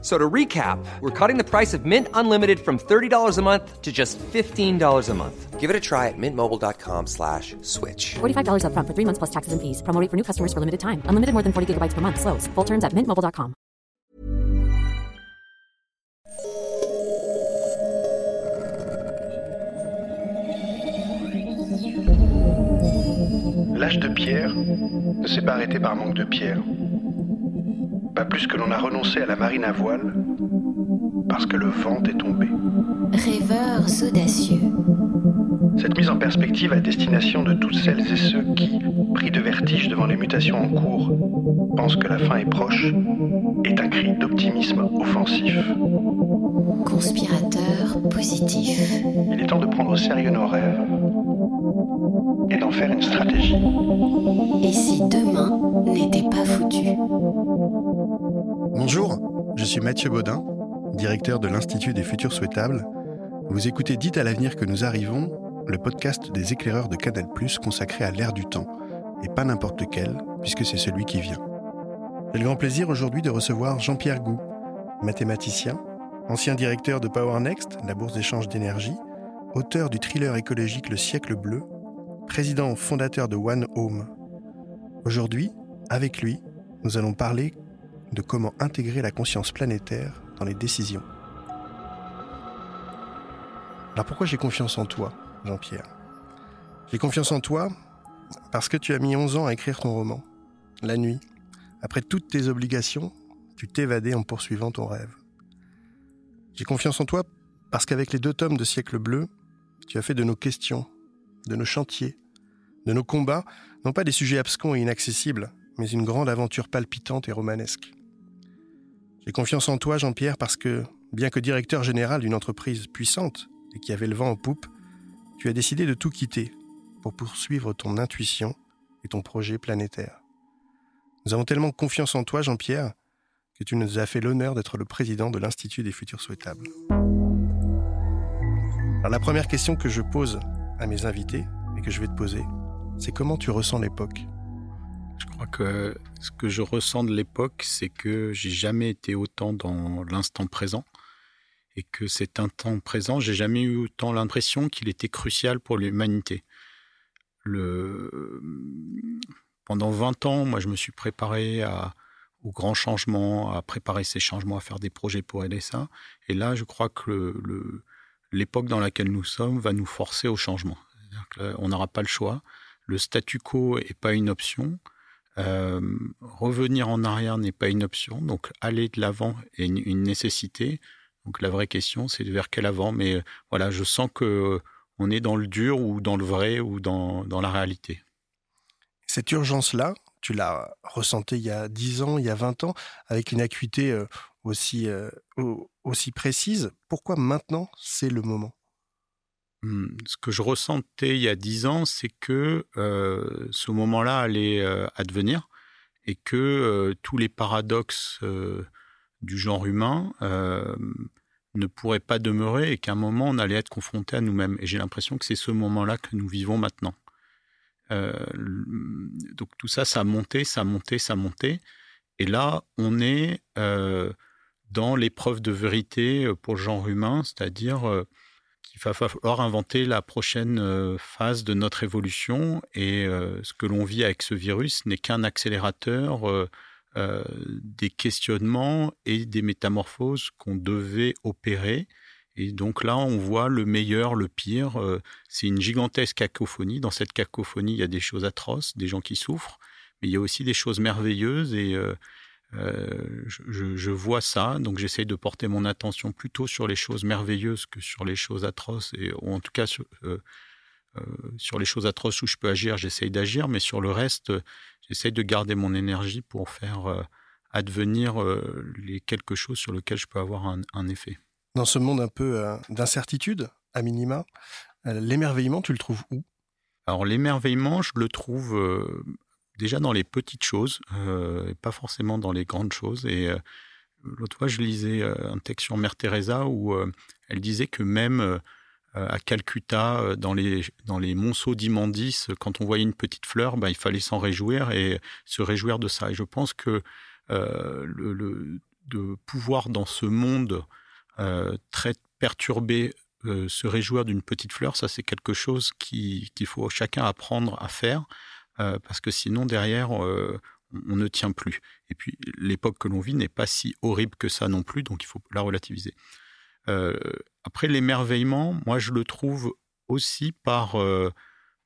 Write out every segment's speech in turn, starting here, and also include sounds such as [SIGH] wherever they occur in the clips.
So to recap, we're cutting the price of Mint Unlimited from $30 a month to just $15 a month. Give it a try at mintmobile.com slash switch. $45 upfront for three months plus taxes and fees. Promo rate for new customers for limited time. Unlimited more than 40 gigabytes per month. Slows. Full terms at mintmobile.com. L'âge de pierre ne s'est pas arrêté par manque de pierre. Pas plus que l'on a renoncé à la marine à voile parce que le vent est tombé. Rêveurs audacieux. Cette mise en perspective à destination de toutes celles et ceux qui, pris de vertige devant les mutations en cours, pensent que la fin est proche, est un cri d'optimisme offensif. Conspirateur positif. Il est temps de prendre au sérieux nos rêves et d'en faire une stratégie. Et si demain n'était Mathieu Baudin, directeur de l'Institut des Futurs Souhaitables. Vous écoutez Dites à l'avenir que nous arrivons, le podcast des éclaireurs de Canal+, consacré à l'ère du temps, et pas n'importe lequel, puisque c'est celui qui vient. J'ai le grand plaisir aujourd'hui de recevoir Jean-Pierre Gou, mathématicien, ancien directeur de Power Next, la bourse d'échange d'énergie, auteur du thriller écologique Le siècle bleu, président fondateur de One Home. Aujourd'hui, avec lui, nous allons parler de comment intégrer la conscience planétaire dans les décisions. Alors pourquoi j'ai confiance en toi, Jean-Pierre? J'ai confiance en toi parce que tu as mis 11 ans à écrire ton roman. La nuit, après toutes tes obligations, tu t'évadais en poursuivant ton rêve. J'ai confiance en toi parce qu'avec les deux tomes de Siècle bleu, tu as fait de nos questions, de nos chantiers, de nos combats, non pas des sujets abscons et inaccessibles, mais une grande aventure palpitante et romanesque. J'ai confiance en toi, Jean-Pierre, parce que, bien que directeur général d'une entreprise puissante et qui avait le vent en poupe, tu as décidé de tout quitter pour poursuivre ton intuition et ton projet planétaire. Nous avons tellement confiance en toi, Jean-Pierre, que tu nous as fait l'honneur d'être le président de l'Institut des futurs souhaitables. Alors la première question que je pose à mes invités et que je vais te poser, c'est comment tu ressens l'époque? Je crois que ce que je ressens de l'époque, c'est que j'ai jamais été autant dans l'instant présent et que cet instant présent, j'ai jamais eu autant l'impression qu'il était crucial pour l'humanité. Pendant 20 ans, moi, je me suis préparé à, aux grands changements, à préparer ces changements, à faire des projets pour aider ça. Et là, je crois que l'époque dans laquelle nous sommes va nous forcer au changement. on n'aura pas le choix. Le statu quo n'est pas une option. Euh, revenir en arrière n'est pas une option. Donc, aller de l'avant est une, nécessité. Donc, la vraie question, c'est vers quel avant. Mais euh, voilà, je sens que on est dans le dur ou dans le vrai ou dans, dans la réalité. Cette urgence-là, tu l'as ressentie il y a 10 ans, il y a 20 ans, avec une acuité euh, aussi, euh, aussi précise. Pourquoi maintenant c'est le moment? Ce que je ressentais il y a dix ans, c'est que ce moment-là allait advenir et que tous les paradoxes du genre humain ne pourraient pas demeurer et qu'à un moment on allait être confronté à nous-mêmes. Et j'ai l'impression que c'est ce moment-là que nous vivons maintenant. Donc tout ça, ça a monté, ça a monté, ça a monté. Et là, on est dans l'épreuve de vérité pour le genre humain, c'est-à-dire il va falloir inventer la prochaine phase de notre évolution et euh, ce que l'on vit avec ce virus n'est qu'un accélérateur euh, euh, des questionnements et des métamorphoses qu'on devait opérer. Et donc là, on voit le meilleur, le pire. C'est une gigantesque cacophonie. Dans cette cacophonie, il y a des choses atroces, des gens qui souffrent, mais il y a aussi des choses merveilleuses et euh, je, je, vois ça, donc j'essaye de porter mon attention plutôt sur les choses merveilleuses que sur les choses atroces, et, ou en tout cas sur, euh, euh, sur les choses atroces où je peux agir, j'essaye d'agir, mais sur le reste, j'essaye de garder mon énergie pour faire advenir les quelque chose sur lequel je peux avoir un, un effet. Dans ce monde un peu d'incertitude, à minima, l'émerveillement, tu le trouves où? Alors l'émerveillement, je le trouve déjà dans les petites choses, et pas forcément dans les grandes choses. Et l'autre fois, je lisais un texte sur Mère Teresa où elle disait que même à Calcutta, dans les, dans les monceaux d'immondices, quand on voyait une petite fleur, ben, il fallait s'en réjouir et se réjouir de ça. Et je pense que le, de pouvoir dans ce monde très perturbé se réjouir d'une petite fleur, ça c'est quelque chose qu'il faut chacun apprendre à faire, parce que sinon derrière on ne tient plus. Et puis l'époque que l'on vit n'est pas si horrible que ça non plus, donc il faut la relativiser. après l'émerveillement, moi je le trouve aussi par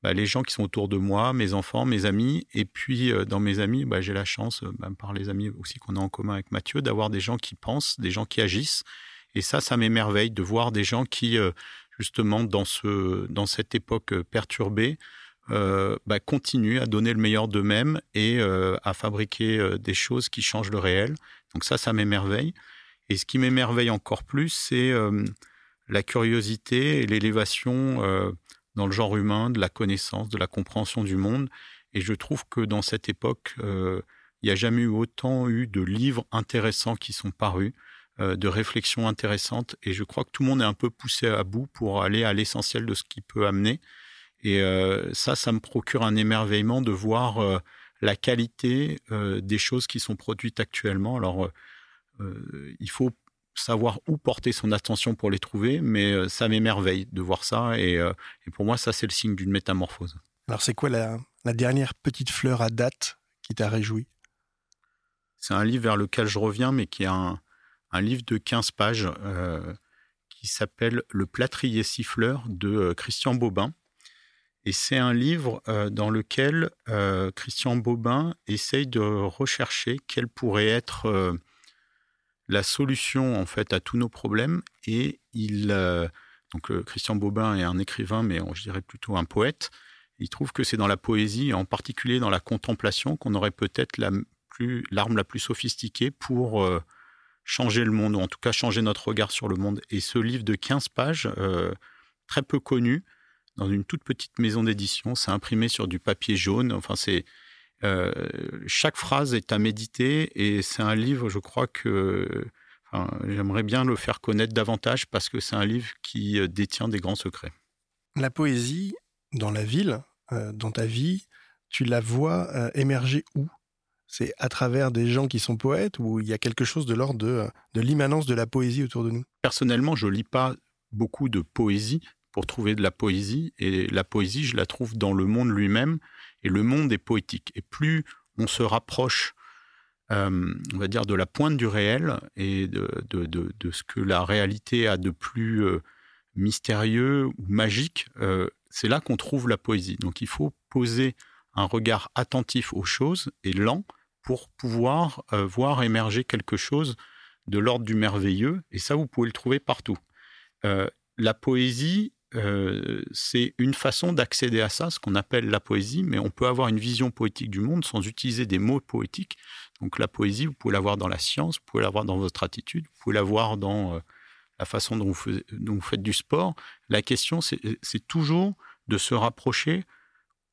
bah, les gens qui sont autour de moi, mes enfants, mes amis. Et puis, dans mes amis, bah, j'ai la chance, bah, par les amis aussi qu'on a en commun avec Mathieu, d'avoir des gens qui pensent, des gens qui agissent. Et ça, ça m'émerveille de voir des gens qui, euh, justement, dans, ce, dans cette époque euh, perturbée, euh, bah, continuent à donner le meilleur d'eux-mêmes et à fabriquer des choses qui changent le réel. Donc ça, ça m'émerveille. Et ce qui m'émerveille encore plus, c'est la curiosité et l'élévation dans le genre humain de la connaissance, de la compréhension du monde. Et je trouve que dans cette époque, il n'y a jamais eu autant eu de livres intéressants qui sont parus. Euh, de réflexions intéressantes. Et je crois que tout le monde est un peu poussé à bout pour aller à l'essentiel de ce qui peut amener. Et euh, ça, ça me procure un émerveillement de voir euh, la qualité des choses qui sont produites actuellement. Alors, il faut savoir où porter son attention pour les trouver, mais ça m'émerveille de voir ça. Et, pour moi, ça, c'est le signe d'une métamorphose. Alors, c'est quoi la, la, dernière petite fleur à date qui t'a réjoui? C'est un livre vers lequel je reviens, mais qui a un, un livre de 15 pages euh, qui s'appelle Le plâtrier siffleur de euh, Christian Bobin. Et c'est un livre euh, dans lequel Christian Bobin essaye de rechercher quelle pourrait être la solution en fait à tous nos problèmes. Et il, donc Christian Bobin est un écrivain, mais je dirais plutôt un poète. Il trouve que c'est dans la poésie, en particulier dans la contemplation, qu'on aurait peut-être la l'arme la plus sophistiquée pour changer le monde, ou en tout cas changer notre regard sur le monde. Et ce livre de 15 pages, euh, très peu connu, dans une toute petite maison d'édition, c'est imprimé sur du papier jaune. Enfin, c'est euh, chaque phrase est à méditer et c'est un livre, je crois que j'aimerais bien le faire connaître davantage parce que c'est un livre qui euh, détient des grands secrets. La poésie dans la ville, dans ta vie, tu la vois émerger où? C'est à travers des gens qui sont poètes ou il y a quelque chose de l'ordre de, de l'immanence de la poésie autour de nous? Personnellement, je lis pas beaucoup de poésie pour trouver de la poésie et la poésie, je la trouve dans le monde lui-même et le monde est poétique. Et plus on se rapproche, euh, on va dire, de la pointe du réel et de, de, de, ce que la réalité a de plus euh, mystérieux ou magique, euh, c'est là qu'on trouve la poésie. Donc il faut poser un regard attentif aux choses et lent pour pouvoir voir émerger quelque chose de l'ordre du merveilleux. Et ça, vous pouvez le trouver partout. La poésie, euh, c'est une façon d'accéder à ça, ce qu'on appelle la poésie, mais on peut avoir une vision poétique du monde sans utiliser des mots poétiques. Donc la poésie, vous pouvez l'avoir dans la science, vous pouvez l'avoir dans votre attitude, vous pouvez l'avoir dans la façon dont vous, dont vous, faites du sport. La question, c'est toujours de se rapprocher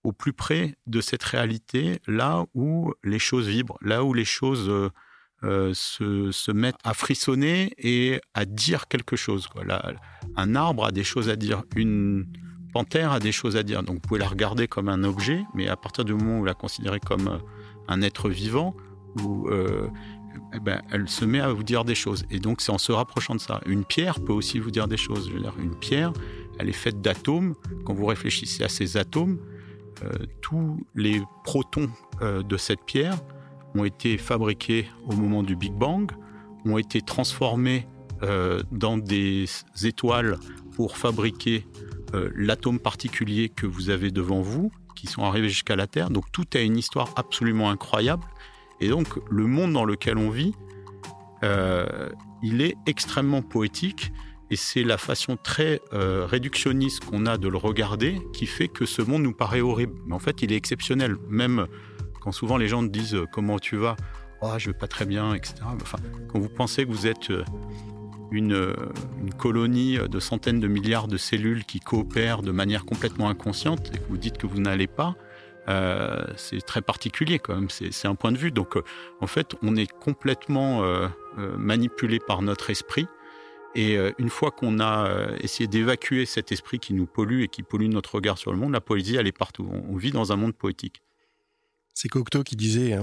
au plus près de cette réalité, là où les choses vibrent, là où les choses euh, euh, se, mettent à frissonner et à dire quelque chose. un arbre a des choses à dire, une panthère a des choses à dire. Donc vous pouvez la regarder comme un objet, mais à partir du moment où vous la considérez comme euh, un être vivant, eh ben, elle se met à vous dire des choses. Et donc c'est en se rapprochant de ça. Une pierre peut aussi vous dire des choses. Une pierre, elle est faite d'atomes. Quand vous réfléchissez à ces atomes, euh, tous les protons euh, de cette pierre ont été fabriqués au moment du Big Bang, ont été transformés euh, dans des étoiles pour fabriquer l'atome particulier que vous avez devant vous, qui sont arrivés jusqu'à la Terre. Donc tout a une histoire absolument incroyable. Et donc le monde dans lequel on vit, il est extrêmement poétique. Et c'est la façon très euh, réductionniste qu'on a de le regarder qui fait que ce monde nous paraît horrible. Mais en fait, il est exceptionnel. Même quand souvent les gens disent euh, comment tu vas, oh, je vais pas très bien, etc. Enfin, quand vous pensez que vous êtes euh, une, une, colonie de centaines de milliards de cellules qui coopèrent de manière complètement inconsciente et que vous dites que vous n'allez pas, euh, c'est très particulier quand même, c'est un point de vue. Donc en fait, on est complètement manipulé par notre esprit. Et une fois qu'on a essayé d'évacuer cet esprit qui nous pollue et qui pollue notre regard sur le monde, la poésie, elle est partout. On, vit dans un monde poétique. C'est Cocteau qui disait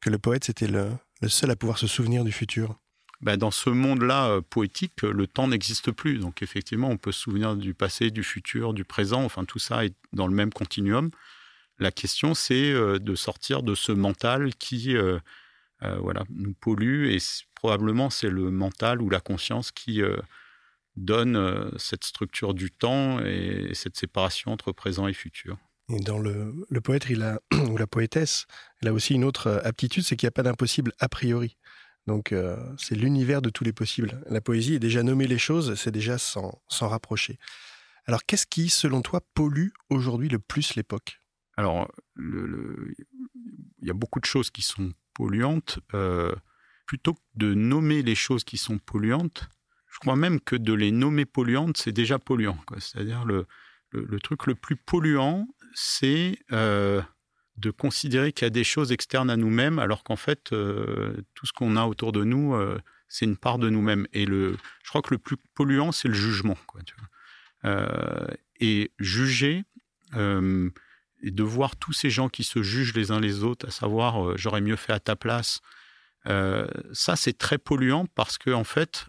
que le poète, c'était le, seul à pouvoir se souvenir du futur. Ben, dans ce monde-là poétique, le temps n'existe plus. Donc effectivement, on peut se souvenir du passé, du futur, du présent. Enfin, tout ça est dans le même continuum. La question, c'est de sortir de ce mental qui voilà, nous pollue. Et probablement, c'est le mental ou la conscience qui donne cette structure du temps et cette séparation entre présent et futur. Et dans le, poète, il a, [CLEARS THROAT] ou la poétesse, elle a aussi une autre aptitude, c'est qu'il n'y a pas d'impossible a priori. Donc euh, c'est l'univers de tous les possibles. La poésie est déjà nommer les choses, c'est déjà s'en rapprocher. Alors qu'est-ce qui, selon toi, pollue aujourd'hui le plus l'époque? Alors, il y a beaucoup de choses qui sont polluantes. Euh, plutôt que de nommer les choses qui sont polluantes, je crois même que de les nommer polluantes, c'est déjà polluant. C'est-à-dire le, le, truc le plus polluant, c'est euh, de considérer qu'il y a des choses externes à nous-mêmes, alors qu'en fait, euh, tout ce qu'on a autour de nous, euh, c'est une part de nous-mêmes. Et le, je crois que le plus polluant, c'est le jugement. Quoi, et juger, et de voir tous ces gens qui se jugent les uns les autres, à savoir j'aurais mieux fait à ta place, ça c'est très polluant parce que en fait,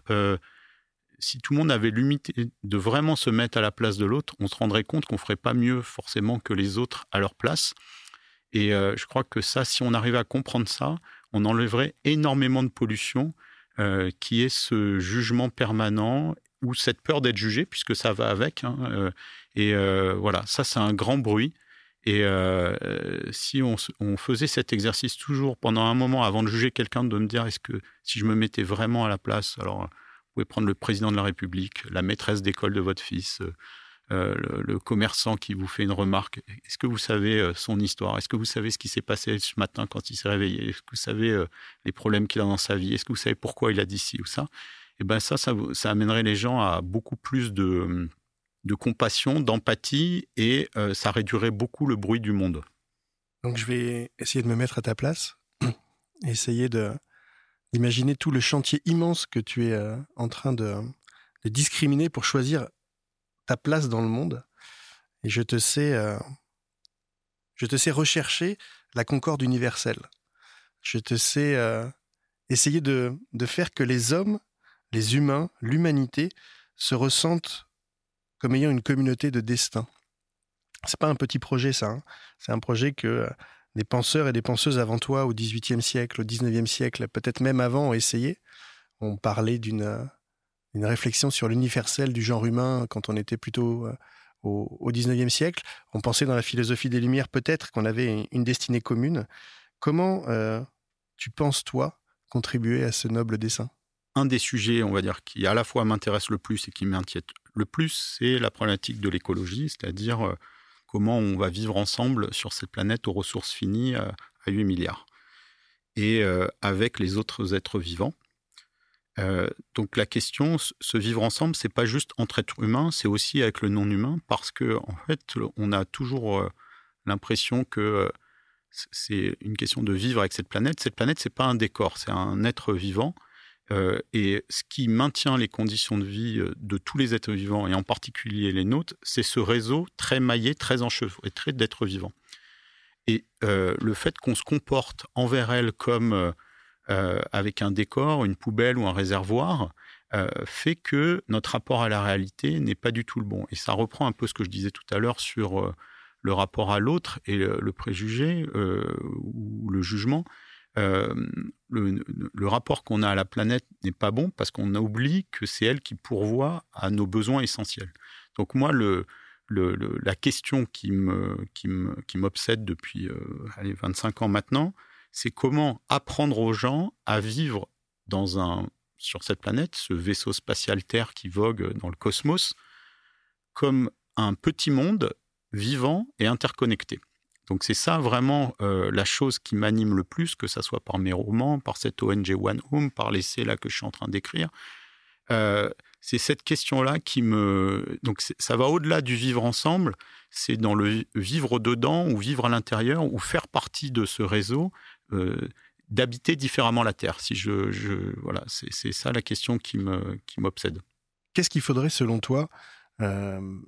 si tout le monde avait l'humilité de vraiment se mettre à la place de l'autre, on se rendrait compte qu'on ferait pas mieux forcément que les autres à leur place. Et euh, je crois que ça, si on arrivait à comprendre ça, on enlèverait énormément de pollution, euh, qui est ce jugement permanent ou cette peur d'être jugé, puisque ça va avec. Hein, euh, et voilà, ça, c'est un grand bruit. Et si on, on, faisait cet exercice toujours pendant un moment avant de juger quelqu'un, de me dire est-ce que si je me mettais vraiment à la place, alors pouvez prendre le président de la République, la maîtresse d'école de votre fils, euh, le, commerçant qui vous fait une remarque. Est-ce que vous savez euh, son histoire? Est-ce que vous savez ce qui s'est passé ce matin quand il s'est réveillé? Est-ce que vous savez euh, les problèmes qu'il a dans sa vie? Est-ce que vous savez pourquoi il a dit ci ou ça? Et eh ben ça, ça, amènerait les gens à beaucoup plus de, de compassion, d'empathie, et ça réduirait beaucoup le bruit du monde. Donc je vais essayer de me mettre à ta place, [CLEARS THROAT] essayer de d'imaginer tout le chantier immense que tu es en train de, discriminer pour choisir ta place dans le monde et je te sais, euh, je te sais rechercher la concorde universelle. Je te sais euh, essayer de, faire que les hommes, les humains, l'humanité se ressentent comme ayant une communauté de destin. C'est pas un petit projet, ça. Hein. C'est un projet que euh, des penseurs et des penseuses avant toi, au XVIIIe siècle, au XIXe siècle, peut-être même avant, ont essayé. On parlait d'une une réflexion sur l'universel du genre humain quand on était plutôt euh, au, au 19e siècle. On pensait dans la philosophie des Lumières peut-être qu'on avait une destinée commune. Comment euh, tu penses, toi, contribuer à ce noble dessein Un des sujets, on va dire, qui à la fois m'intéresse le plus et qui m'inquiète le plus, c'est la problématique de l'écologie, c'est-à-dire euh, comment on va vivre ensemble sur cette planète aux ressources finies à 8 milliards. Et avec les autres êtres vivants. Euh, donc la question, se vivre ensemble, c'est pas juste entre êtres humains, c'est aussi avec le non humain, parce que en fait, on a toujours euh, l'impression que euh, c'est une question de vivre avec cette planète. Cette planète, c'est pas un décor, c'est un être vivant. Et ce qui maintient les conditions de vie de tous les êtres vivants, et en particulier les nôtres, c'est ce réseau très maillé, très enchevêtré d'êtres vivants. Et le fait qu'on se comporte envers elles comme euh, avec un décor, une poubelle ou un réservoir, euh, fait que notre rapport à la réalité n'est pas du tout le bon. Et ça reprend un peu ce que je disais tout à l'heure sur euh, le rapport à l'autre et le, préjugé ou le jugement. Le, rapport qu'on a à la planète n'est pas bon parce qu'on oublie que c'est elle qui pourvoit à nos besoins essentiels. Donc moi, la question qui m'obsède depuis allez, 25 ans maintenant, c'est comment apprendre aux gens à vivre sur cette planète, ce vaisseau spatial Terre qui vogue dans le cosmos, comme un petit monde vivant et interconnecté. Donc c'est ça vraiment euh, la chose qui m'anime le plus, que ce soit par mes romans, par cette ONG One Home, par l'essai là que je suis en train d'écrire. Euh, c'est cette question-là qui me. Donc, ça va au-delà du vivre ensemble. C'est dans le vivre dedans ou vivre à l'intérieur ou faire partie de ce réseau, euh, d'habiter différemment la Terre. Si je, voilà, c'est ça la question qui me qui m'obsède. Qu'est-ce qu'il faudrait, selon toi,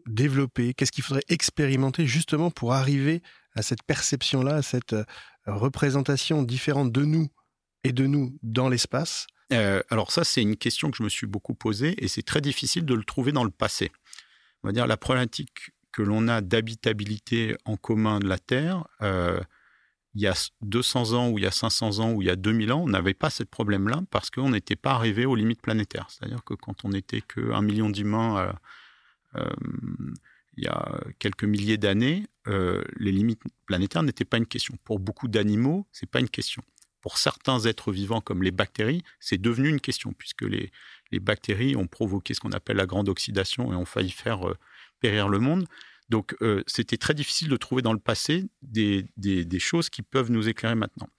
développer? Qu'est-ce qu'il faudrait expérimenter justement pour arriver à cette perception-là, à cette euh, représentation différente de nous et de nous dans l'espace? Euh, alors ça, c'est une question que je me suis beaucoup posée et c'est très difficile de le trouver dans le passé. On va dire la problématique que l'on a d'habitabilité en commun de la Terre, euh, il y a 200 ans ou il y a 500 ans ou il y a 2000 ans, on n'avait pas ce problème-là parce qu'on n'était pas arrivé aux limites planétaires. C'est-à-dire que quand on n'était qu'un million d'humains il y a quelques milliers d'années, les limites planétaires n'étaient pas une question. Pour beaucoup d'animaux, c'est pas une question pour certains êtres vivants comme les bactéries, c'est devenu une question, puisque les, bactéries ont provoqué ce qu'on appelle la grande oxydation et ont failli faire euh, périr le monde. Donc euh, c'était très difficile de trouver dans le passé des, choses qui peuvent nous éclairer maintenant.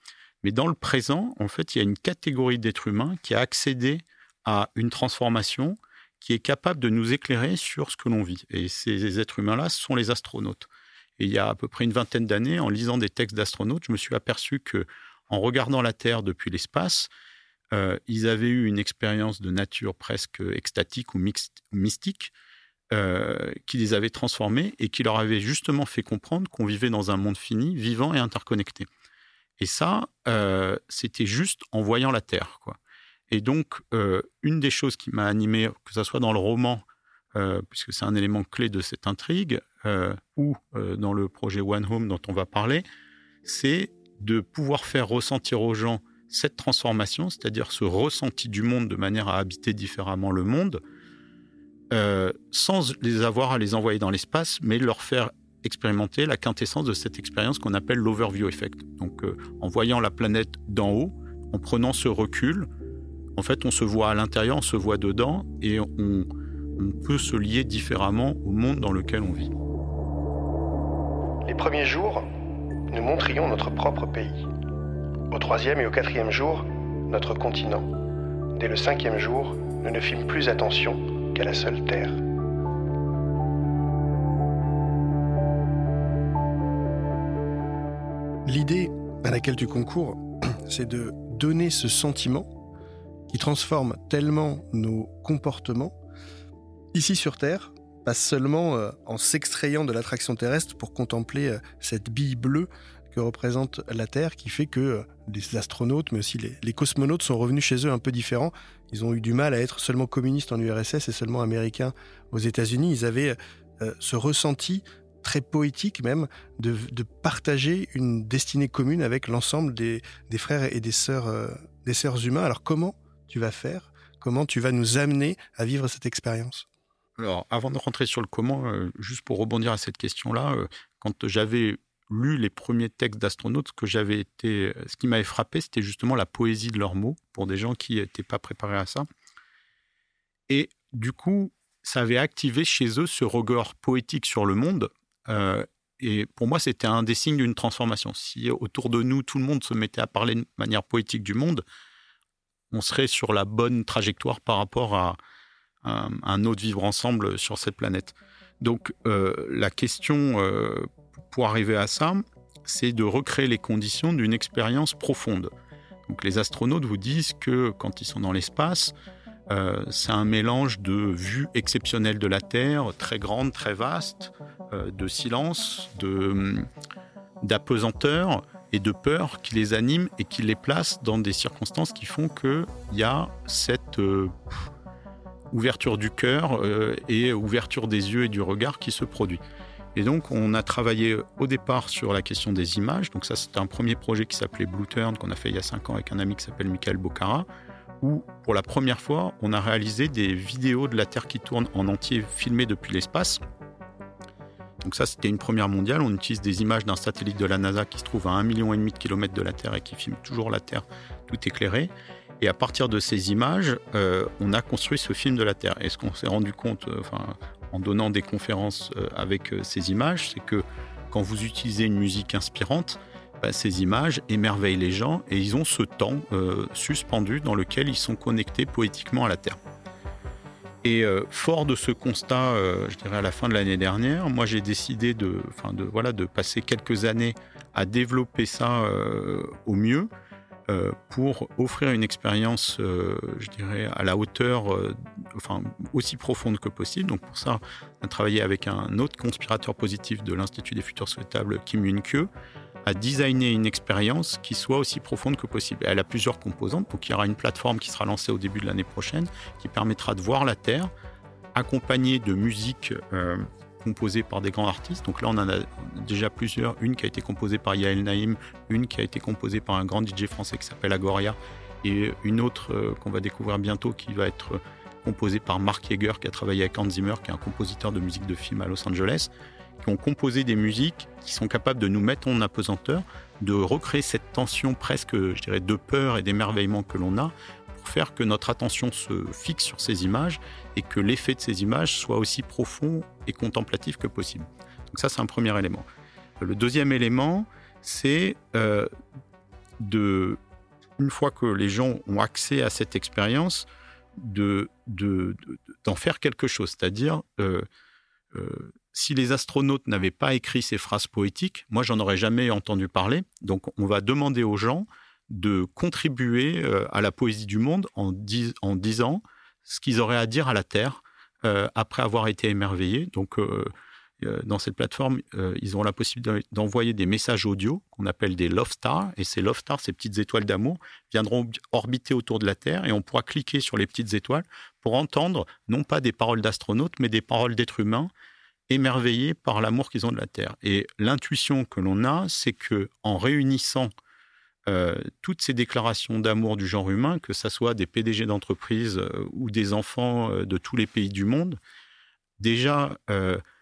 Mais dans le présent, en fait, il y a une catégorie d'êtres humains qui a accédé à une transformation qui est capable de nous éclairer sur ce que l'on vit. Et ces êtres humains-là sont les astronautes. Et il y a à peu près une vingtaine d'années, en lisant des textes d'astronautes, je me suis aperçu que en regardant la Terre depuis l'espace, euh, ils avaient eu une expérience de nature presque extatique ou mystique euh, qui les avait transformés et qui leur avait justement fait comprendre qu'on vivait dans un monde fini, vivant et interconnecté. Et ça, euh, c'était juste en voyant la Terre. Quoi. Et donc, une des choses qui m'a animé, que ce soit dans le roman, puisque c'est un élément clé de cette intrigue, ou dans le projet One Home dont on va parler, c'est de pouvoir faire ressentir aux gens cette transformation, c'est-à-dire ce ressenti du monde de manière à habiter différemment le monde, euh, sans les avoir à les envoyer dans l'espace, mais leur faire expérimenter la quintessence de cette expérience qu'on appelle l'overview effect. Donc euh, en voyant la planète d'en haut, en prenant ce recul, en fait on se voit à l'intérieur, on se voit dedans et on peut se lier différemment au monde dans lequel on vit. Les premiers jours, nous montrions notre propre pays. Au troisième et au quatrième jour, notre continent. Dès le cinquième jour, nous ne fîmes plus attention qu'à la seule Terre. L'idée à laquelle tu concours, [CLEARS THROAT] c'est de donner ce sentiment qui transforme tellement nos comportements ici sur Terre pas seulement euh, en s'extrayant de l'attraction terrestre pour contempler euh, cette bille bleue que représente la Terre, qui fait que euh, les astronautes, mais aussi les, cosmonautes sont revenus chez eux un peu différents. Ils ont eu du mal à être seulement communistes en URSS et seulement américains aux États-Unis. Ils avaient ce ressenti très poétique même de, partager une destinée commune avec l'ensemble des, frères et des sœurs, des sœurs humains. Alors comment tu vas faire? Comment tu vas nous amener à vivre cette expérience? Alors, avant de rentrer sur le comment, euh, juste pour rebondir à cette question-là, euh, quand j'avais lu les premiers textes d'astronautes, que j'avais été, euh, ce qui m'avait frappé, c'était justement la poésie de leurs mots pour des gens qui n'étaient pas préparés à ça. Et du coup, ça avait activé chez eux ce regard poétique sur le monde. et pour moi, c'était un des signes d'une transformation. Si autour de nous, tout le monde se mettait à parler de manière poétique du monde, on serait sur la bonne trajectoire par rapport à, un, autre vivre ensemble sur cette planète. Donc euh, la question euh, pour arriver à ça, c'est de recréer les conditions d'une expérience profonde. Donc les astronautes vous disent que quand ils sont dans l'espace, euh, c'est un mélange de vues exceptionnelles de la Terre, très grande, très vaste, de silence, de d'apesanteur et de peur qui les anime et qui les place dans des circonstances qui font qu'il y a cette ouverture du cœur euh, et ouverture des yeux et du regard qui se produit. Et donc, on a travaillé au départ sur la question des images. Donc, ça, c'était un premier projet qui s'appelait Blue Turn, qu'on a fait il y a cinq ans avec un ami qui s'appelle Michael Bocara, où, pour la première fois, on a réalisé des vidéos de la Terre qui tourne en entier, filmées depuis l'espace. Donc, ça, c'était une première mondiale. On utilise des images d'un satellite de la NASA qui se trouve à un million et demi de kilomètres de la Terre et qui filme toujours la Terre tout éclairée. Et à partir de ces images, euh, on a construit ce film de la Terre. Et ce qu'on s'est rendu compte, euh, en donnant des conférences euh, avec ces images, c'est que quand vous utilisez une musique inspirante, bah, ces images émerveillent les gens et ils ont ce temps suspendu dans lequel ils sont connectés poétiquement à la Terre. Et fort de ce constat, je dirais à la fin de l'année dernière, moi j'ai décidé de, voilà, de passer quelques années à développer ça au mieux euh, pour offrir une expérience, euh, je dirais, à la hauteur, euh, enfin aussi profonde que possible. Donc pour ça, on a travaillé avec un autre conspirateur positif de l'Institut des futurs souhaitables, Kim Yun-kyo, à designer une expérience qui soit aussi profonde que possible. Elle a plusieurs composantes, donc il y aura une plateforme qui sera lancée au début de l'année prochaine, qui permettra de voir la Terre, accompagnée de musique euh, composée par des grands artistes. Donc là, on en a déjà plusieurs. Une qui a été composée par Yael Naïm, une qui a été composée par un grand DJ français qui s'appelle Agoria, et une autre euh, qu'on va découvrir bientôt qui va être composée par Mark Yeager, qui a travaillé avec Hans Zimmer, qui est un compositeur de musique de film à Los Angeles qui ont composé des musiques qui sont capables de nous mettre en apesanteur, de recréer cette tension presque, je dirais, de peur et d'émerveillement que l'on a, faire que notre attention se fixe sur ces images et que l'effet de ces images soit aussi profond et contemplatif que possible. Donc ça, c'est un premier élément. Le deuxième élément, c'est euh, de, une fois que les gens ont accès à cette expérience, de, de- d'en faire quelque chose, c'est-à-dire euh, euh, si les astronautes n'avaient pas écrit ces phrases poétiques, moi j'en aurais jamais entendu parler. Donc on va demander aux gens de contribuer euh, à la poésie du monde en, dis- en disant ce qu'ils auraient à dire à la Terre euh, après avoir été émerveillés. Donc euh, dans cette plateforme, ils auront la possibilité d'envoyer des messages audio qu'on appelle des love stars. Et ces love stars, ces petites étoiles d'amour, viendront orbiter autour de la Terre et on pourra cliquer sur les petites étoiles pour entendre non pas des paroles d'astronautes, mais des paroles d'êtres humains émerveillés par l'amour qu'ils ont de la Terre. Et l'intuition que l'on a, c'est que en réunissant euh, toutes ces déclarations d'amour du genre humain, que ce soit des PDG d'entreprises euh, ou des enfants euh, de tous les pays du monde, déjà,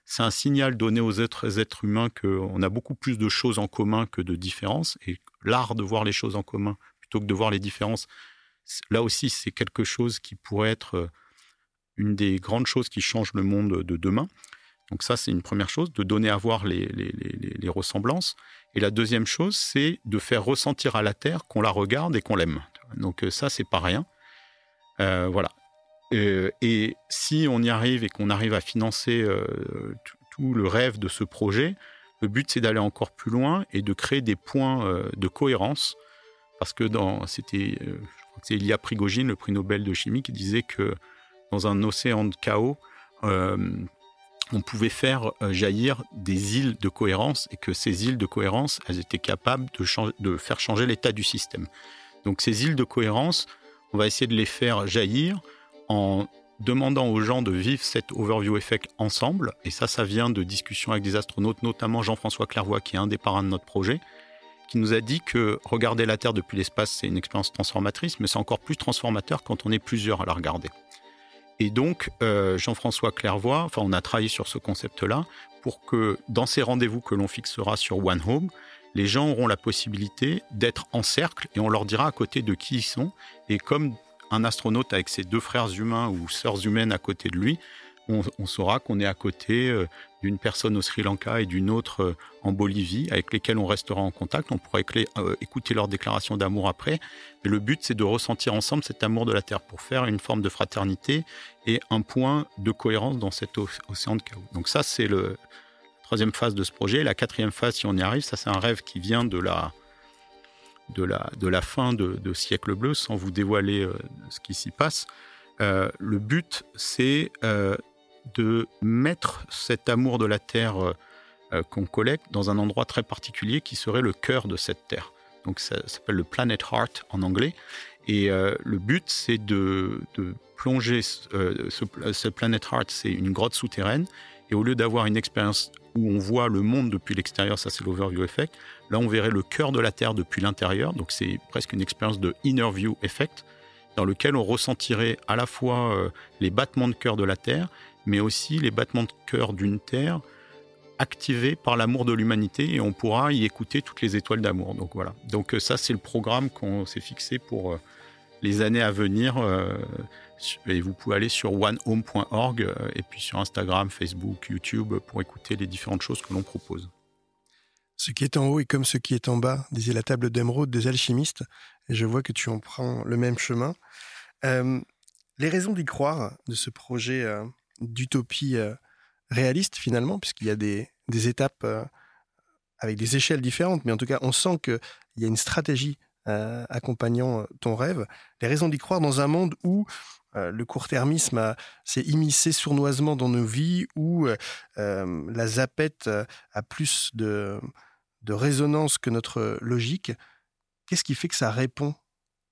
c'est un signal donné aux êtres, humains qu'on a beaucoup plus de choses en commun que de différences. Et l'art de voir les choses en commun plutôt que de voir les différences, là aussi, c'est quelque chose qui pourrait être une des grandes choses qui changent le monde de demain. Donc ça, c'est une première chose, de donner à voir les, ressemblances. Et la deuxième chose, c'est de faire ressentir à la Terre qu'on la regarde et qu'on l'aime. Donc euh, ça, c'est pas rien. Euh, voilà. Euh, et si on y arrive et qu'on arrive à financer tout- le rêve de ce projet, le but, c'est d'aller encore plus loin et de créer des points de cohérence. Parce que c'était, je crois que Ilya Prigogine, le prix Nobel de chimie, qui disait que dans un océan de chaos, on pouvait faire euh, jaillir des îles de cohérence et que ces îles de cohérence, elles étaient capables de, de faire changer l'état du système. Donc ces îles de cohérence, on va essayer de les faire jaillir en demandant aux gens de vivre cet overview effect ensemble. Et ça, ça vient de discussions avec des astronautes, notamment Jean-François Clairvoy, qui est un des parrains de notre projet, qui nous a dit que regarder la Terre depuis l'espace, c'est une expérience transformatrice, mais c'est encore plus transformateur quand on est plusieurs à la regarder. Et donc, euh, Jean-François Clairvoy, enfin, on a travaillé sur ce concept-là pour que dans ces rendez-vous que l'on fixera sur One Home, les gens auront la possibilité d'être en cercle et on leur dira à côté de qui ils sont. Et comme un astronaute avec ses deux frères humains ou sœurs humaines à côté de lui, on, saura qu'on est à côté euh, d'une personne au Sri Lanka et d'une autre euh, en Bolivie, avec lesquelles on restera en contact. On pourra euh, écouter leur déclaration d'amour après. Mais le but, c'est de ressentir ensemble cet amour de la Terre pour faire une forme de fraternité et un point de cohérence dans cet océan de chaos. Donc ça, c'est le troisième phase de ce projet. La quatrième phase, si on y arrive, ça c'est un rêve qui vient de la, de la, de la fin de, Siècle Bleu, sans vous dévoiler ce qui s'y passe. Le but, c'est de mettre cet amour de la Terre euh, euh, qu'on collecte dans un endroit très particulier qui serait le cœur de cette Terre. Donc ça, s'appelle le Planet Heart en anglais. Et euh, le but, c'est de, de plonger ce, ce Planet Heart, c'est une grotte souterraine. Et au lieu d'avoir une expérience où on voit le monde depuis l'extérieur, ça c'est l'overview effect, là on verrait le cœur de la Terre depuis l'intérieur. Donc c'est presque une expérience de inner view effect, dans lequel on ressentirait à la fois euh, les battements de cœur de la Terre, mais aussi les battements de cœur d'une Terre activés par l'amour de l'humanité et on pourra y écouter toutes les étoiles d'amour. Donc voilà. Donc euh, ça c'est le programme qu'on s'est fixé pour euh, les années à venir. et vous pouvez aller sur onehome.org et puis sur Instagram, Facebook, YouTube pour écouter les différentes choses que l'on propose. Ce qui est en haut est comme ce qui est en bas, disait la table d'émeraude des alchimistes, je vois que tu en prends le même chemin. Euh, Les raisons d'y croire, de ce projet euh, d'utopie euh, réaliste finalement, puisqu'il y a des, étapes avec des échelles différentes, mais en tout cas, on sent qu'il y a une stratégie accompagnant ton rêve. Les raisons d'y croire dans un monde où le court-termisme s'est immiscé sournoisement dans nos vies, où la zapette a plus de résonance que notre logique. Qu'est-ce qui fait que ça répond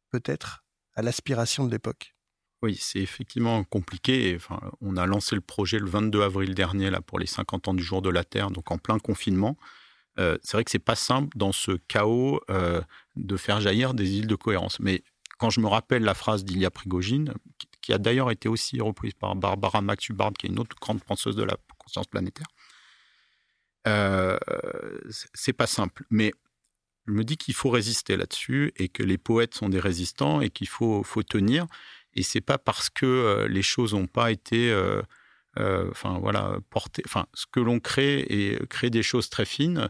peut-être à l'aspiration de l'époque? Oui, c'est effectivement compliqué. On a lancé le projet le 22 avril dernier là, pour les 50 ans du jour de la Terre, donc en plein confinement. Euh, c'est vrai que c'est pas simple dans ce chaos euh, de faire jaillir des îles de cohérence. Mais quand je me rappelle la phrase d'Ilya Prigogine, qui, a d'ailleurs été aussi reprise par Barbara Max-Hubbard, qui est une autre grande penseuse de la conscience planétaire, euh, c'est pas simple. Mais je me dis qu'il faut résister là-dessus et que les poètes sont des résistants et qu'il faut, tenir. Et c'est pas parce que euh, les choses n'ont pas été, euh, euh, voilà, portées, enfin ce que l'on crée et créer des choses très fines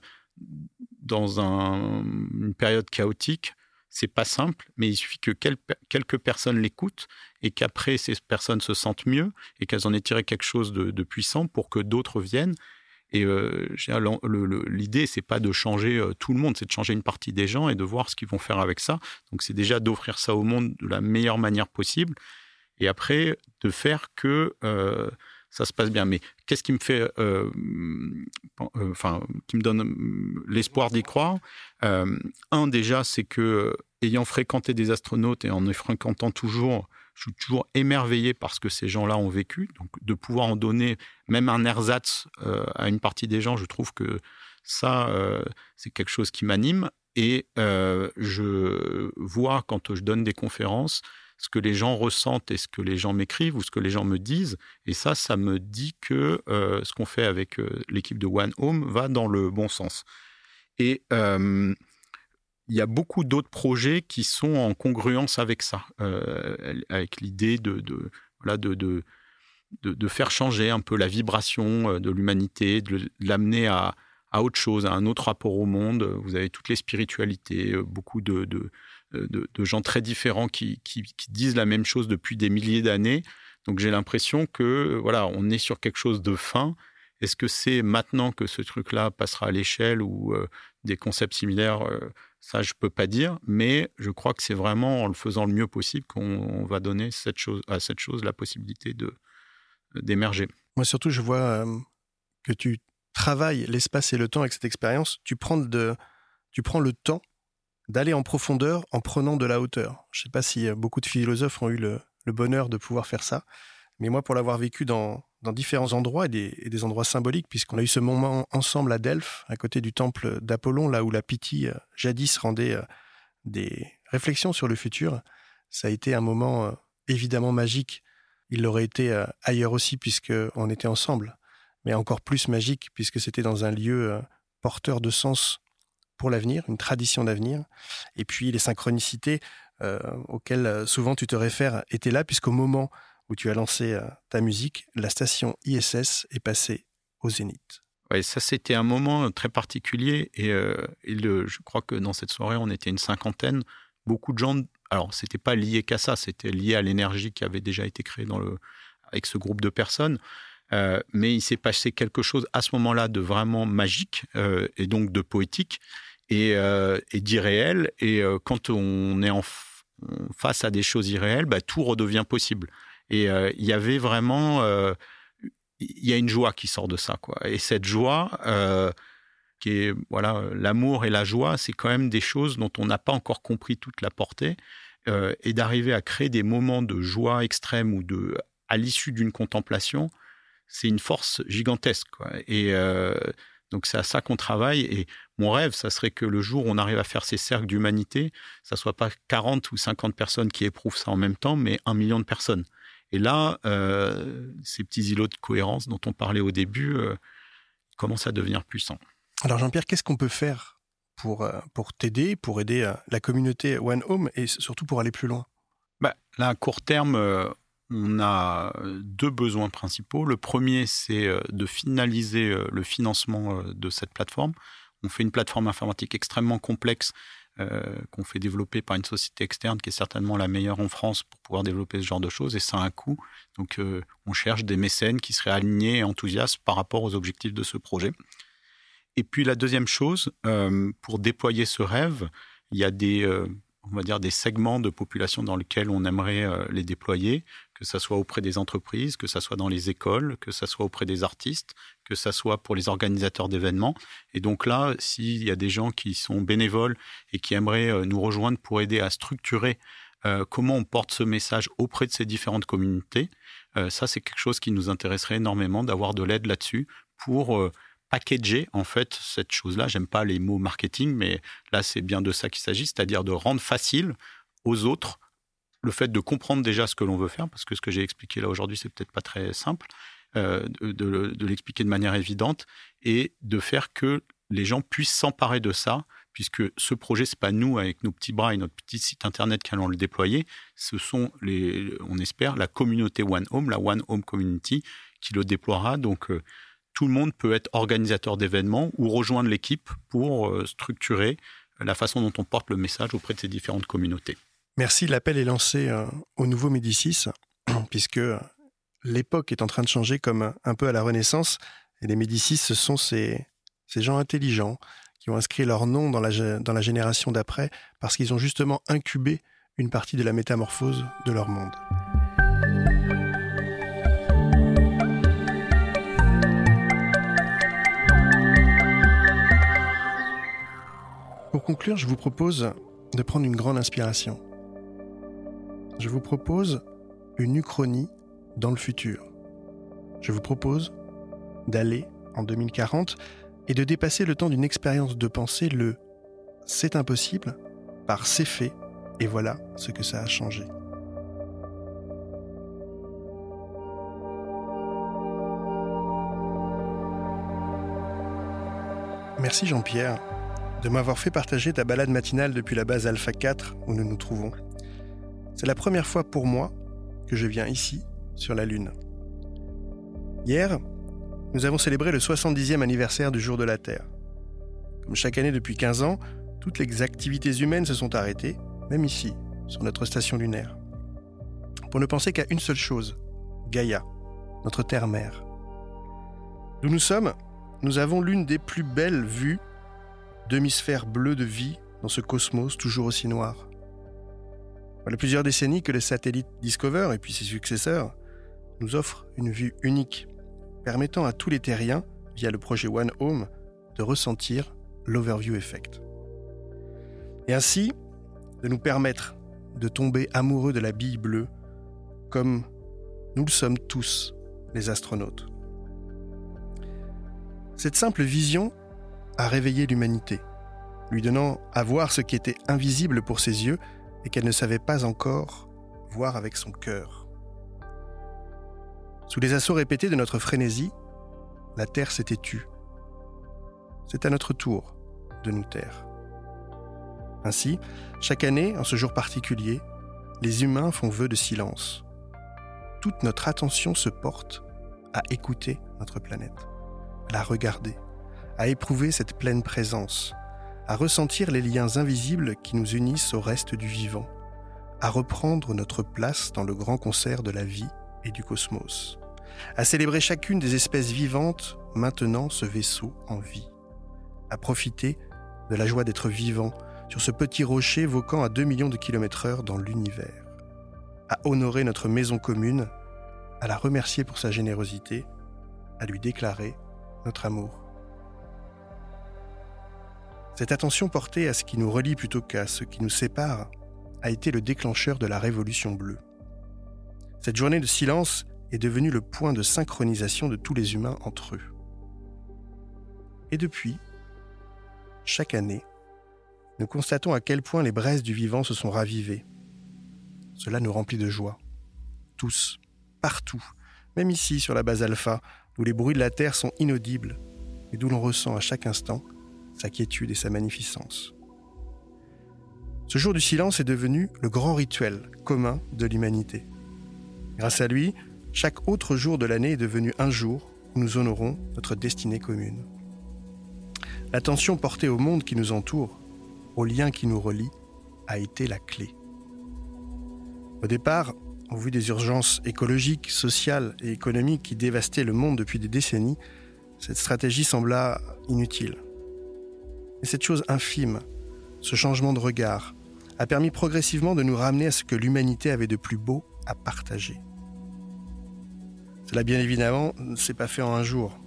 dans un- une période chaotique, c'est pas simple, mais il suffit que quel- quelques personnes l'écoutent et qu'après ces personnes se sentent mieux et qu'elles en aient tiré quelque chose de puissant pour que d'autres viennent. Et euh, l'idée, c'est pas de changer euh, tout le monde, c'est de changer une partie des gens et de voir ce qu'ils vont faire avec ça. Donc, c'est déjà d'offrir ça au monde de la meilleure manière possible. Et après, de faire que euh, ça se passe bien. Mais qu'est-ce qui me fait, euh, enfin, qui me donne l'espoir d'y croire Un, déjà, c'est que, ayant fréquenté des astronautes et en les fréquentant toujours, je suis toujours émerveillé par ce que ces gens-là ont vécu. Donc, de pouvoir en donner même un ersatz euh, à une partie des gens, je trouve que ça, euh, c'est quelque chose qui m'anime. Et euh, je vois quand je donne des conférences ce que les gens ressentent et ce que les gens m'écrivent ou ce que les gens me disent. Et ça, ça me dit que ce qu'on fait avec l'équipe de One Home va dans le bon sens. Et il y a beaucoup d'autres projets qui sont en congruence avec ça, euh, avec l'idée de, de, voilà, de, de, de, faire changer un peu la vibration euh, de l'humanité, de l'amener à, à autre chose, à un autre rapport au monde. Vous avez toutes les spiritualités, euh, beaucoup de, de, gens très différents qui, qui, disent la même chose depuis des milliers d'années. Donc j'ai l'impression que voilà, on est sur quelque chose de fin. Est-ce que c'est maintenant que ce truc-là passera à l'échelle ou des concepts similaires Ça, je peux pas dire, mais je crois que c'est vraiment en le faisant le mieux possible qu'on va donner cette chose, à cette chose la possibilité de d'émerger. Moi, surtout, je vois euh, que tu travailles l'espace et le temps avec cette expérience. Tu prends, de, tu prends le temps d'aller en profondeur en prenant de la hauteur. Je sais pas si euh, beaucoup de philosophes ont eu le, bonheur de pouvoir faire ça, mais moi, pour l'avoir vécu dans, différents endroits et des, endroits symboliques, puisqu'on a eu ce moment ensemble à Delphes, à côté du temple d'Apollon, là où la Pythie euh, jadis rendait euh, des réflexions sur le futur, ça a été un moment euh, évidemment magique. Il l'aurait été euh, ailleurs aussi, puisqu'on était ensemble, mais encore plus magique, puisque c'était dans un lieu porteur de sens pour l'avenir, une tradition d'avenir. Et puis les synchronicités auxquelles souvent tu te réfères étaient là, puisqu'au moment où tu as lancé euh, ta musique, la station ISS est passée au Zénith. Ouais, ça c'était un moment très particulier et, euh, je crois que dans cette soirée on était une cinquantaine. Beaucoup de gens, alors c'était pas lié qu'à ça, c'était lié à l'énergie qui avait déjà été créée avec ce groupe de personnes. Euh, mais il s'est passé quelque chose à ce moment-là de vraiment magique euh, et donc de poétique et, euh, d'irréel. Et euh, quand on est en face à des choses irréelles, bah, tout redevient possible. Et euh, il y avait vraiment, euh, il y a une joie qui sort de ça, quoi. Et cette joie, euh, qui est voilà, l'amour et la joie, c'est quand même des choses dont on n'a pas encore compris toute la portée. Et d'arriver à créer des moments de joie extrême ou de, à l'issue d'une contemplation, c'est une force gigantesque. Et donc c'est à ça qu'on travaille. Et mon rêve, ça serait que le jour où on arrive à faire ces cercles d'humanité, ça soit pas 40 ou 50 personnes qui éprouvent ça en même temps, mais un million de personnes. Et là, euh, ces petits îlots de cohérence dont on parlait au début euh, commencent à devenir puissants. Alors Jean-Pierre, qu'est-ce qu'on peut faire pour, euh, pour t'aider, pour aider la communauté One Home et surtout pour aller plus loin? Bah, Là, à court terme, on a deux besoins principaux. Le premier, c'est de finaliser le financement de cette plateforme. On fait une plateforme informatique extrêmement complexe qu'on fait développer par une société externe qui est certainement la meilleure en France pour pouvoir développer ce genre de choses et ça a un coût. Donc on cherche des mécènes qui seraient alignés et enthousiastes par rapport aux objectifs de ce projet. Et puis la deuxième chose, pour déployer ce rêve, il y a des, on va dire, des segments de population dans lesquels on aimerait les déployer que ça soit auprès des entreprises, que ça soit dans les écoles, que ça soit auprès des artistes, que ça soit pour les organisateurs d'événements. Et donc là, s'il y a des gens qui sont bénévoles et qui aimeraient euh, nous rejoindre pour aider à structurer euh, comment on porte ce message auprès de ces différentes communautés, euh, ça c'est quelque chose qui nous intéresserait énormément d'avoir de l'aide là-dessus pour packager en fait cette chose-là. J'aime pas les mots marketing, mais là c'est bien de ça qu'il s'agit, c'est-à-dire de rendre facile aux autres le fait de comprendre déjà ce que l'on veut faire, parce que ce que j'ai expliqué là aujourd'hui, c'est peut-être pas très simple, euh, de, l'expliquer de manière évidente et de faire que les gens puissent s'emparer de ça, puisque ce projet, c'est pas nous avec nos petits bras et notre petit site internet qui allons le déployer, ce sont les, on espère, la communauté One Home, la One Home Community, qui le déploiera. Donc euh, tout le monde peut être organisateur d'événements ou rejoindre l'équipe pour euh, structurer la façon dont on porte le message auprès de ces différentes communautés. Merci, l'appel est lancé au nouveau Médicis, [CLEARS THROAT] puisque l'époque est en train de changer comme un peu à la Renaissance, et les Médicis, ce sont ces, ces gens intelligents qui ont inscrit leur nom dans la, dans la génération d'après, parce qu'ils ont justement incubé une partie de la métamorphose de leur monde. Pour conclure, je vous propose de prendre une grande inspiration je vous propose une uchronie dans le futur. Je vous propose d'aller en 2040 et de dépasser le temps d'une expérience de pensée, le c'est impossible, par c'est fait, et voilà ce que ça a changé. Merci Jean-Pierre de m'avoir fait partager ta balade matinale depuis la base Alpha 4 où nous nous trouvons. C'est la première fois pour moi que je viens ici, sur la Lune. Hier, nous avons célébré le 70e anniversaire du jour de la Terre. Comme chaque année depuis 15 ans, toutes les activités humaines se sont arrêtées, même ici, sur notre station lunaire. Pour ne penser qu'à une seule chose, Gaïa, notre Terre-mère. D'où nous sommes, nous avons l'une des plus belles vues d'hémisphère bleu de vie dans ce cosmos toujours aussi noir. Voilà plusieurs décennies que le satellite Discover et puis ses successeurs nous offrent une vue unique, permettant à tous les terriens, via le projet One Home, de ressentir l'overview effect. Et ainsi, de nous permettre de tomber amoureux de la bille bleue, comme nous le sommes tous, les astronautes. Cette simple vision a réveillé l'humanité, lui donnant à voir ce qui était invisible pour ses yeux et qu'elle ne savait pas encore voir avec son cœur. Sous les assauts répétés de notre frénésie, la Terre s'était tue. C'est à notre tour de nous taire. Ainsi, chaque année, en ce jour particulier, les humains font vœu de silence. Toute notre attention se porte à écouter notre planète, à la regarder, à éprouver cette pleine présence, à ressentir les liens invisibles qui nous unissent au reste du vivant, à reprendre notre place dans le grand concert de la vie et du cosmos, à célébrer chacune des espèces vivantes maintenant ce vaisseau en vie, à profiter de la joie d'être vivant sur ce petit rocher voquant à 2 millions de kilomètres heure dans l'univers, à honorer notre maison commune, à la remercier pour sa générosité, à lui déclarer notre amour. Cette attention portée à ce qui nous relie plutôt qu'à ce qui nous sépare a été le déclencheur de la Révolution bleue. Cette journée de silence est devenue le point de synchronisation de tous les humains entre eux. Et depuis, chaque année, nous constatons à quel point les braises du vivant se sont ravivées. Cela nous remplit de joie. Tous, partout, même ici sur la base alpha, où les bruits de la Terre sont inaudibles, et d'où l'on ressent à chaque instant sa quiétude et sa magnificence. Ce jour du silence est devenu le grand rituel commun de l'humanité. Grâce à lui, chaque autre jour de l'année est devenu un jour où nous honorons notre destinée commune. L'attention portée au monde qui nous entoure au lien qui nous relie, a été la clé. Au départ, au vu des urgences écologiques, sociales et économiques qui dévastaient le monde depuis des décennies, cette stratégie sembla inutile. Mais cette chose infime, ce changement de regard, a permis progressivement de nous ramener à ce que l'humanité avait de plus beau à partager. Cela, bien évidemment, ne s'est pas fait en un jour.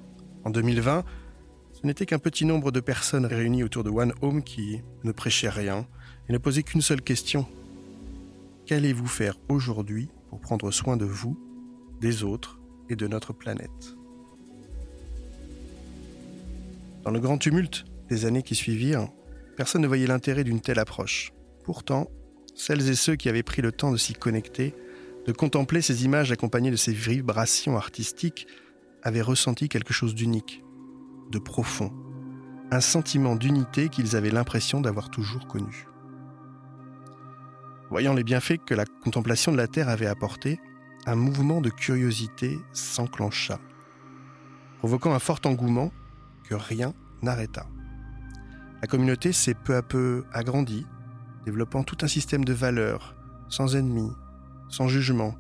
En 2020, ce n'était qu'un petit nombre de personnes réunies autour de One Home qui ne prêchaient rien et ne posaient qu'une seule question. Qu'allez-vous faire aujourd'hui pour prendre soin de vous, des autres et de notre planète? Dans le grand tumulte des années qui suivirent, personne ne voyait l'intérêt d'une telle approche. Pourtant, celles et ceux qui avaient pris le temps de s'y connecter, de contempler ces images accompagnées de ces vibrations artistiques, avaient ressenti quelque chose d'unique, de profond, un sentiment d'unité qu'ils avaient l'impression d'avoir toujours connu. Voyant les bienfaits que la contemplation de la Terre avait apportés, un mouvement de curiosité s'enclencha, provoquant un fort engouement que rien n'arrêta. La communauté s'est peu à peu agrandie, développant tout un système de valeurs, sans ennemis, sans jugement,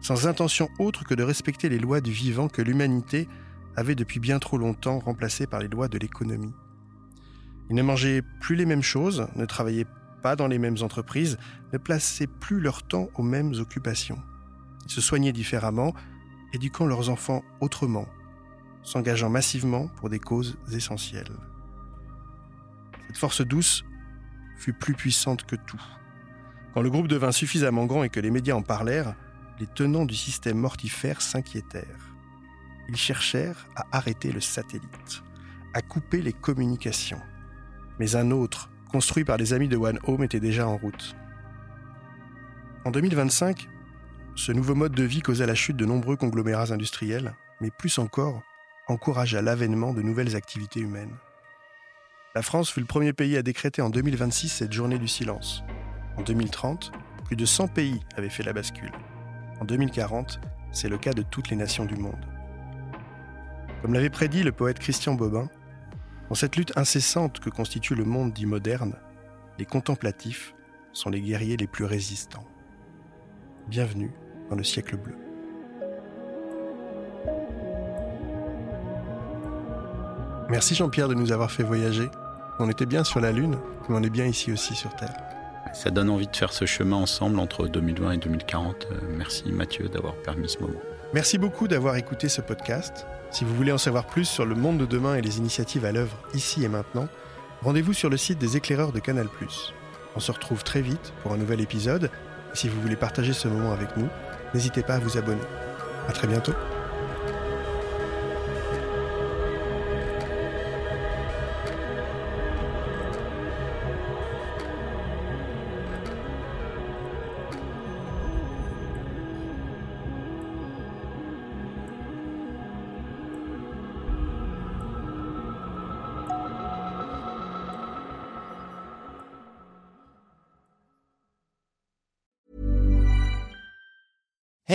sans intention autre que de respecter les lois du vivant que l'humanité avait depuis bien trop longtemps remplacées par les lois de l'économie. Ils ne mangeaient plus les mêmes choses, ne travaillaient pas dans les mêmes entreprises, ne plaçaient plus leur temps aux mêmes occupations. Ils se soignaient différemment, éduquant leurs enfants autrement, s'engageant massivement pour des causes essentielles. Cette force douce fut plus puissante que tout. Quand le groupe devint suffisamment grand et que les médias en parlèrent, les tenants du système mortifère s'inquiétèrent. Ils cherchèrent à arrêter le satellite, à couper les communications. Mais un autre, construit par les amis de One Home, était déjà en route. En 2025, ce nouveau mode de vie causa la chute de nombreux conglomérats industriels, mais plus encore, encouragea l'avènement de nouvelles activités humaines. La France fut le premier pays à décréter en 2026 cette journée du silence. En 2030, plus de 100 pays avaient fait la bascule. En 2040, c'est le cas de toutes les nations du monde. Comme l'avait prédit le poète Christian Bobin, dans cette lutte incessante que constitue le monde dit moderne, les contemplatifs sont les guerriers les plus résistants. Bienvenue dans le siècle bleu. Merci Jean-Pierre de nous avoir fait voyager. On était bien sur la Lune, mais on est bien ici aussi sur Terre. Ça donne envie de faire ce chemin ensemble entre 2020 et 2040. Euh, merci Mathieu d'avoir permis ce moment. Merci beaucoup d'avoir écouté ce podcast. Si vous voulez en savoir plus sur le monde de demain et les initiatives à l'œuvre ici et maintenant, rendez-vous sur le site des éclaireurs de Canal+. On se retrouve très vite pour un nouvel épisode. Si vous voulez partager ce moment avec nous, n'hésitez pas à vous abonner. À très bientôt.